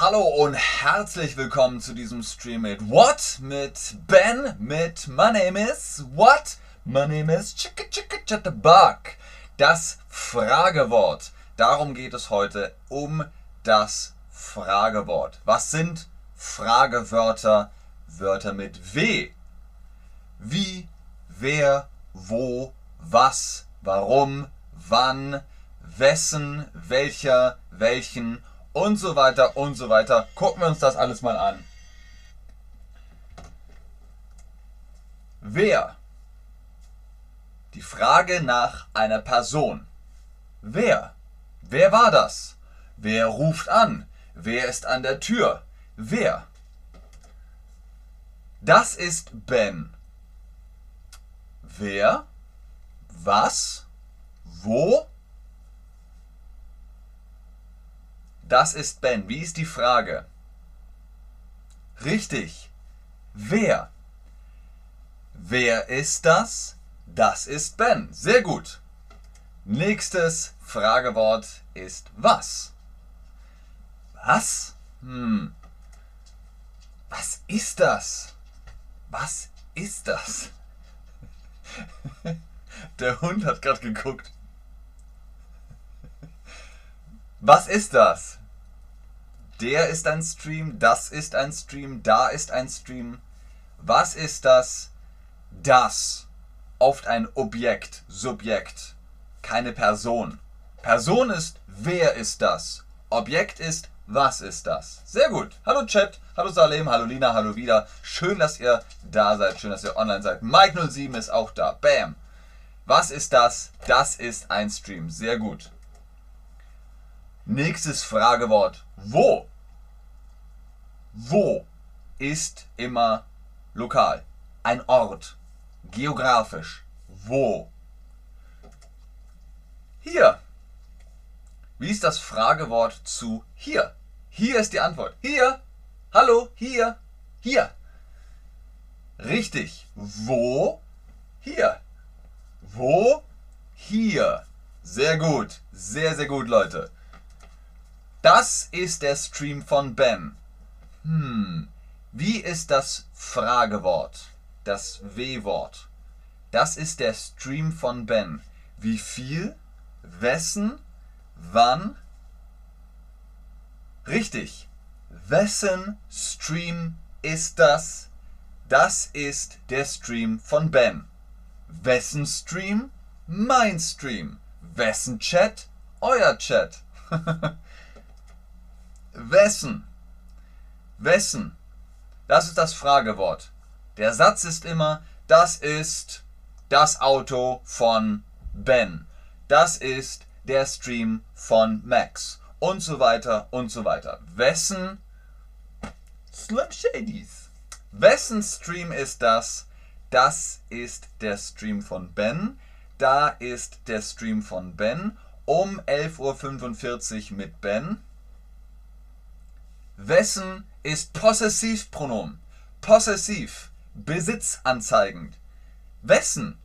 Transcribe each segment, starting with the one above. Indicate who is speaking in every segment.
Speaker 1: Hallo und herzlich willkommen zu diesem Stream mit What? Mit Ben, mit My name is What? My name is Chicka Chicka Chatterbug. Das Fragewort. Darum geht es heute um das Fragewort. Was sind Fragewörter? Wörter mit W. Wie, wer, wo, was, warum, wann, wessen, welcher, welchen und so weiter und so weiter. Gucken wir uns das alles mal an. Wer? Die Frage nach einer Person. Wer? Wer war das? Wer ruft an? Wer ist an der Tür? Wer? Das ist Ben. Wer? Was? Wo? Das ist Ben. Wie ist die Frage? Richtig. Wer? Wer ist das? Das ist Ben. Sehr gut. Nächstes Fragewort ist was? Was? Hm. Was ist das? Was ist das? Der Hund hat gerade geguckt. Was ist das? Der ist ein Stream, das ist ein Stream, da ist ein Stream. Was ist das? Das. Oft ein Objekt, Subjekt, keine Person. Person ist, wer ist das? Objekt ist, was ist das? Sehr gut. Hallo Chat, hallo Salem, hallo Lina, hallo wieder. Schön, dass ihr da seid, schön, dass ihr online seid. Mike07 ist auch da. Bam. Was ist das? Das ist ein Stream. Sehr gut. Nächstes Fragewort. Wo? Wo ist immer lokal? Ein Ort. Geografisch. Wo? Hier. Wie ist das Fragewort zu hier? Hier ist die Antwort. Hier. Hallo, hier. Hier. Richtig. Wo? Hier. Wo? Hier. Sehr gut. Sehr, sehr gut, Leute. Das ist der Stream von Ben. Hm, wie ist das Fragewort? Das W-Wort. Das ist der Stream von Ben. Wie viel? Wessen? Wann? Richtig. Wessen Stream ist das? Das ist der Stream von Ben. Wessen Stream? Mein Stream. Wessen Chat? Euer Chat. Wessen? Wessen? Das ist das Fragewort. Der Satz ist immer, das ist das Auto von Ben. Das ist der Stream von Max. Und so weiter und so weiter. Wessen Slim Shadys. Wessen Stream ist das? Das ist der Stream von Ben. Da ist der Stream von Ben um 11.45 Uhr mit Ben. Wessen ist Possessivpronomen? Possessiv, besitzanzeigend. Wessen?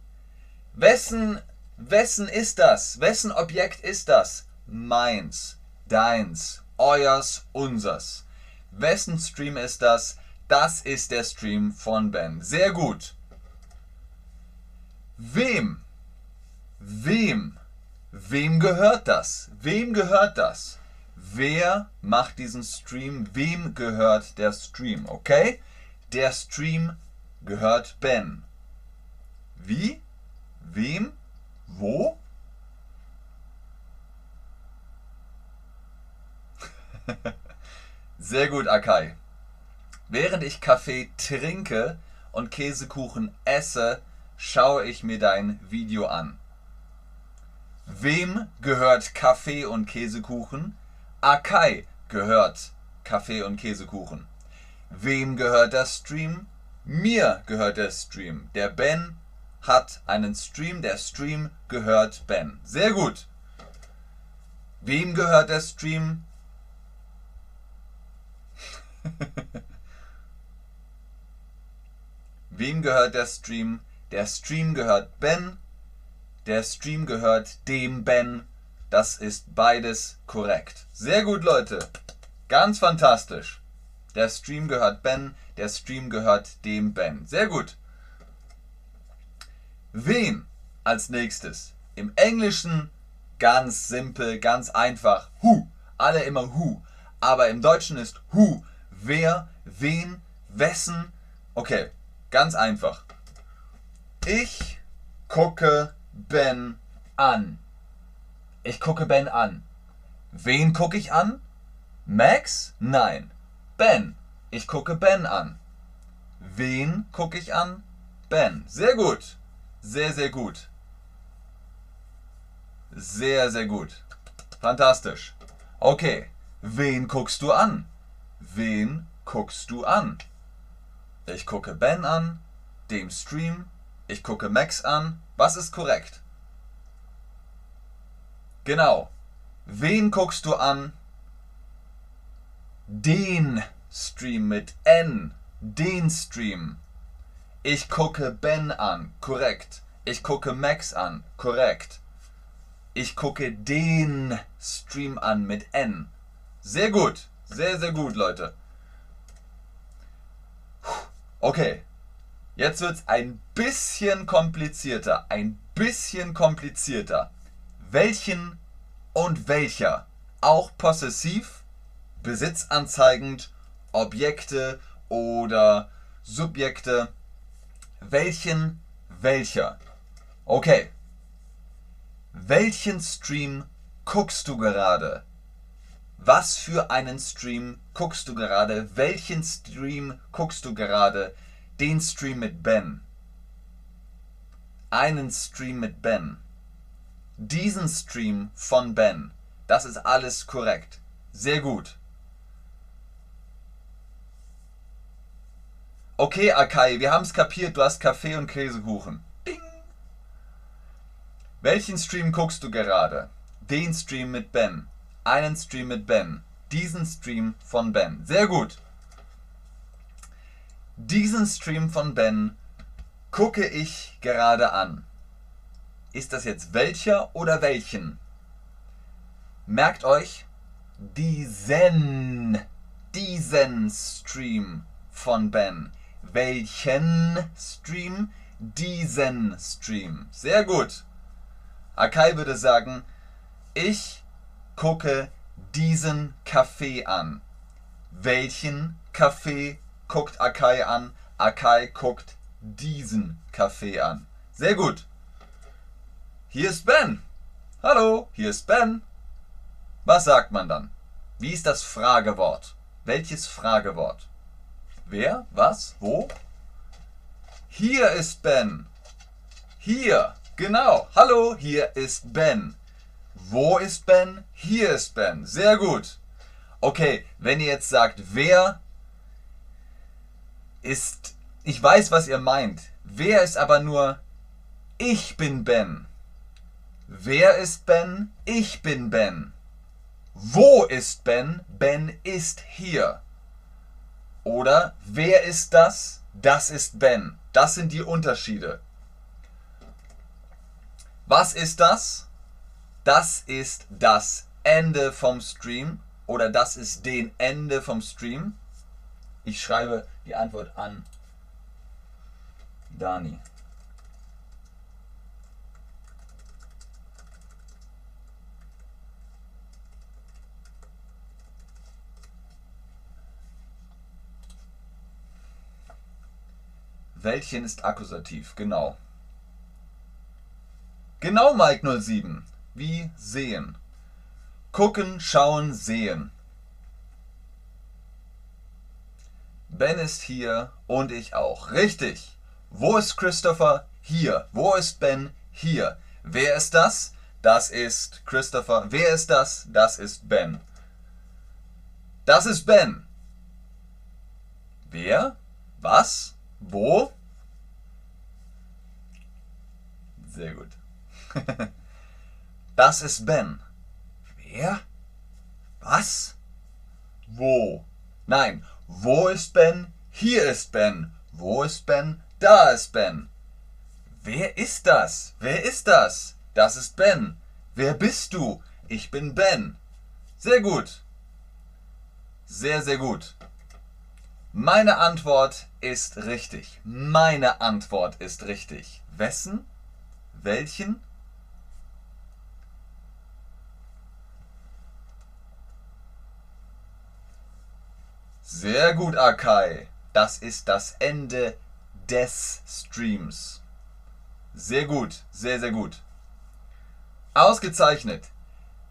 Speaker 1: Wessen, wessen ist das? Wessen Objekt ist das? Meins, deins, euers, unsers. Wessen Stream ist das? Das ist der Stream von Ben. Sehr gut. Wem? Wem? Wem gehört das? Wem gehört das? Wer macht diesen Stream, wem gehört der Stream, okay? Der Stream gehört Ben. Wie? Wem? Wo? Sehr gut, Akai. Während ich Kaffee trinke und Käsekuchen esse, schaue ich mir dein Video an. Wem gehört Kaffee und Käsekuchen? Akai gehört Kaffee und Käsekuchen. Wem gehört der Stream? Mir gehört der Stream. Der Ben hat einen Stream. Der Stream gehört Ben. Sehr gut. Wem gehört der Stream? Wem gehört der Stream? Der Stream gehört Ben. Der Stream gehört dem Ben. Das ist beides korrekt. Sehr gut, Leute. Ganz fantastisch. Der Stream gehört Ben, der Stream gehört dem Ben. Sehr gut. Wem als nächstes? Im Englischen ganz simpel, ganz einfach. Who. Alle immer who. Aber im Deutschen ist who. Wer, wen, wessen. Okay, ganz einfach. Ich gucke Ben an. Ich gucke Ben an. Wen gucke ich an? Max? Nein. Ben. Ich gucke Ben an. Wen gucke ich an? Ben. Sehr gut. Sehr, sehr gut. Sehr, sehr gut. Fantastisch. Okay. Wen guckst du an? Wen guckst du an? Ich gucke Ben an, dem Stream, ich gucke Max an. Was ist korrekt? Genau. Wen guckst du an? Den Stream mit N. Den Stream. Ich gucke Ben an. Korrekt. Ich gucke Max an. Korrekt. Ich gucke den Stream an mit N. Sehr gut. Sehr, sehr gut, Leute. Okay. Jetzt wird es ein bisschen komplizierter. Ein bisschen komplizierter. Welchen und welcher? Auch possessiv, besitzanzeigend, Objekte oder Subjekte. Welchen, welcher? Okay. Welchen Stream guckst du gerade? Was für einen Stream guckst du gerade? Welchen Stream guckst du gerade? Den Stream mit Ben. Einen Stream mit Ben. Diesen Stream von Ben. Das ist alles korrekt. Sehr gut. Okay, Akai, wir haben es kapiert. Du hast Kaffee und Käsekuchen. Ding. Welchen Stream guckst du gerade? Den Stream mit Ben einen Stream mit Ben. Diesen Stream von Ben. Sehr gut. Diesen Stream von Ben gucke ich gerade an. Ist das jetzt welcher oder welchen? Merkt euch, diesen, diesen Stream von Ben. Welchen Stream? Diesen Stream. Sehr gut. Akai würde sagen, ich gucke diesen Kaffee an. Welchen Kaffee guckt Akai an? Akai guckt diesen Kaffee an. Sehr gut. Hier ist Ben. Hallo, hier ist Ben. Was sagt man dann? Wie ist das Fragewort? Welches Fragewort? Wer? Was? Wo? Hier ist Ben. Hier. Genau. Hallo, hier ist Ben. Wo ist Ben? Hier ist Ben. Sehr gut. Okay, wenn ihr jetzt sagt, wer ist, ich weiß, was ihr meint. Wer ist aber nur, ich bin Ben. Wer ist Ben? Ich bin Ben. Wo ist Ben? Ben ist hier. Oder wer ist das? Das ist Ben. Das sind die Unterschiede. Was ist das? das ist das Ende vom Stream oder das ist den Ende vom Stream. Ich schreibe die Antwort an Dani. Welchen ist Akkusativ? Genau. Genau, Mike 07 wie sehen. Gucken, schauen, sehen. Ben ist hier und ich auch. Richtig. Wo ist Christopher? Hier. Wo ist Ben? Hier. Wer ist das? Das ist Christopher. Wer ist das? Das ist Ben. Das ist Ben. Wer? Was? Wo? Sehr gut. Das ist Ben. Wer? Was? Wo? Nein, wo ist Ben? Hier ist Ben. Wo ist Ben? Da ist Ben. Wer ist das? Wer ist das? Das ist Ben. Wer bist du? Ich bin Ben. Sehr gut. Sehr, sehr gut. Meine Antwort ist richtig. Meine Antwort ist richtig. Wessen? Welchen? Sehr gut, Akai. Das ist das Ende des Streams. Sehr gut, sehr, sehr gut. Ausgezeichnet.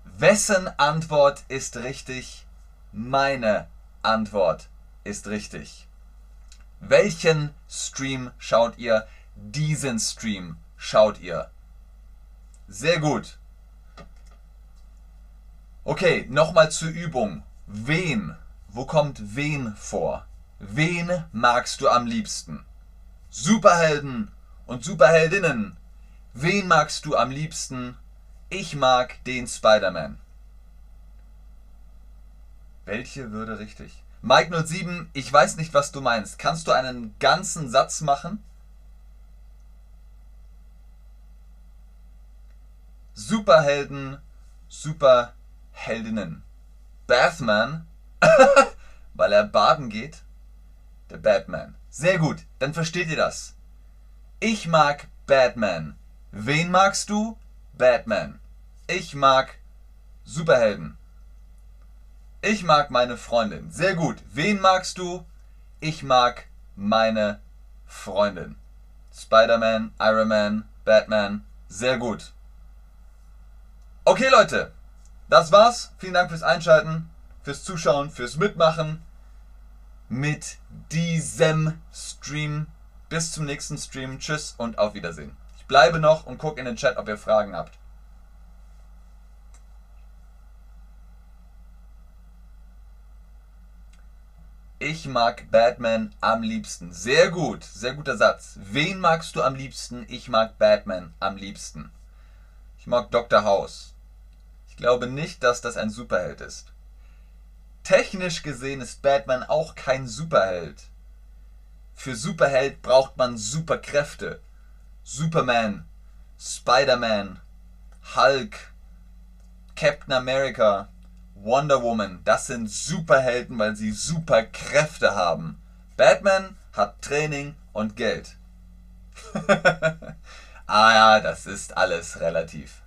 Speaker 1: Wessen Antwort ist richtig? Meine Antwort ist richtig. Welchen Stream schaut ihr? Diesen Stream schaut ihr. Sehr gut. Okay, nochmal zur Übung. Wen? Wo kommt wen vor? Wen magst du am liebsten? Superhelden und Superheldinnen. Wen magst du am liebsten? Ich mag den Spider-Man. Welche würde richtig? Mike 07, ich weiß nicht, was du meinst. Kannst du einen ganzen Satz machen? Superhelden, Superheldinnen. Batman, weil er baden geht. Der Batman. Sehr gut, dann versteht ihr das. Ich mag Batman. Wen magst du? Batman. Ich mag Superhelden. Ich mag meine Freundin. Sehr gut. Wen magst du? Ich mag meine Freundin. Spider-Man, Iron Man, Batman. Sehr gut. Okay, Leute. Das war's. Vielen Dank fürs Einschalten, fürs Zuschauen, fürs Mitmachen mit diesem Stream. Bis zum nächsten Stream. Tschüss und auf Wiedersehen. Ich bleibe noch und gucke in den Chat, ob ihr Fragen habt. Ich mag Batman am liebsten. Sehr gut, sehr guter Satz. Wen magst du am liebsten? Ich mag Batman am liebsten. Ich mag Dr. House. Ich glaube nicht, dass das ein Superheld ist. Technisch gesehen ist Batman auch kein Superheld. Für Superheld braucht man Superkräfte. Superman, Spider-Man, Hulk, Captain America, Wonder Woman, das sind Superhelden, weil sie Superkräfte haben. Batman hat Training und Geld. ah ja, das ist alles relativ.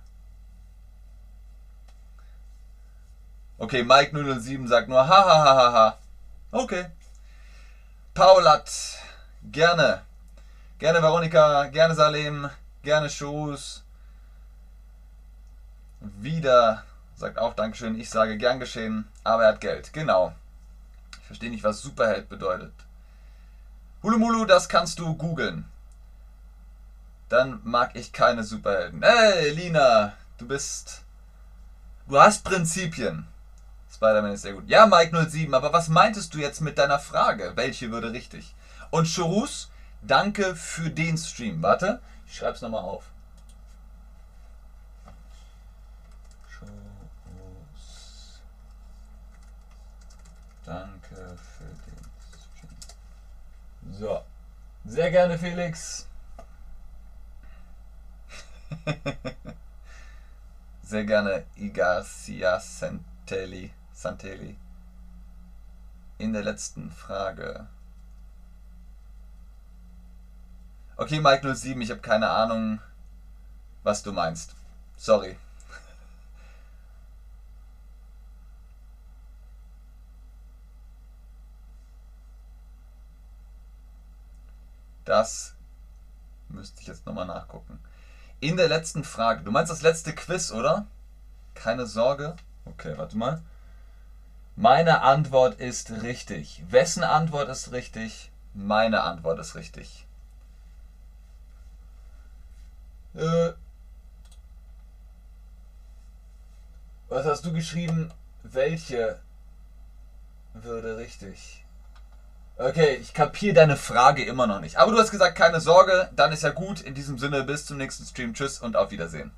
Speaker 1: Okay, Mike 007 sagt nur hahaha. Okay. Paulat, gerne. Gerne Veronika, gerne Salem, gerne Shoes. Wieder Sagt auch Dankeschön. Ich sage gern geschehen, aber er hat Geld. Genau. Ich verstehe nicht, was Superheld bedeutet. Hulumulu, das kannst du googeln. Dann mag ich keine Superhelden. Hey, Lina, du bist. Du hast Prinzipien. Spider-Man ist sehr gut. Ja, Mike07, aber was meintest du jetzt mit deiner Frage? Welche würde richtig? Und Chorus, danke für den Stream. Warte, ich schreib's nochmal auf. Danke für den Stream. So. Sehr gerne, Felix. Sehr gerne, Igacia Santelli. Santelli. In der letzten Frage. Okay, Mike 07, ich habe keine Ahnung, was du meinst. Sorry. Das müsste ich jetzt nochmal nachgucken. In der letzten Frage, du meinst das letzte Quiz, oder? Keine Sorge. Okay, warte mal. Meine Antwort ist richtig. Wessen Antwort ist richtig? Meine Antwort ist richtig. Äh, was hast du geschrieben? Welche würde richtig? Okay, ich kapiere deine Frage immer noch nicht. Aber du hast gesagt, keine Sorge, dann ist ja gut. In diesem Sinne, bis zum nächsten Stream. Tschüss und auf Wiedersehen.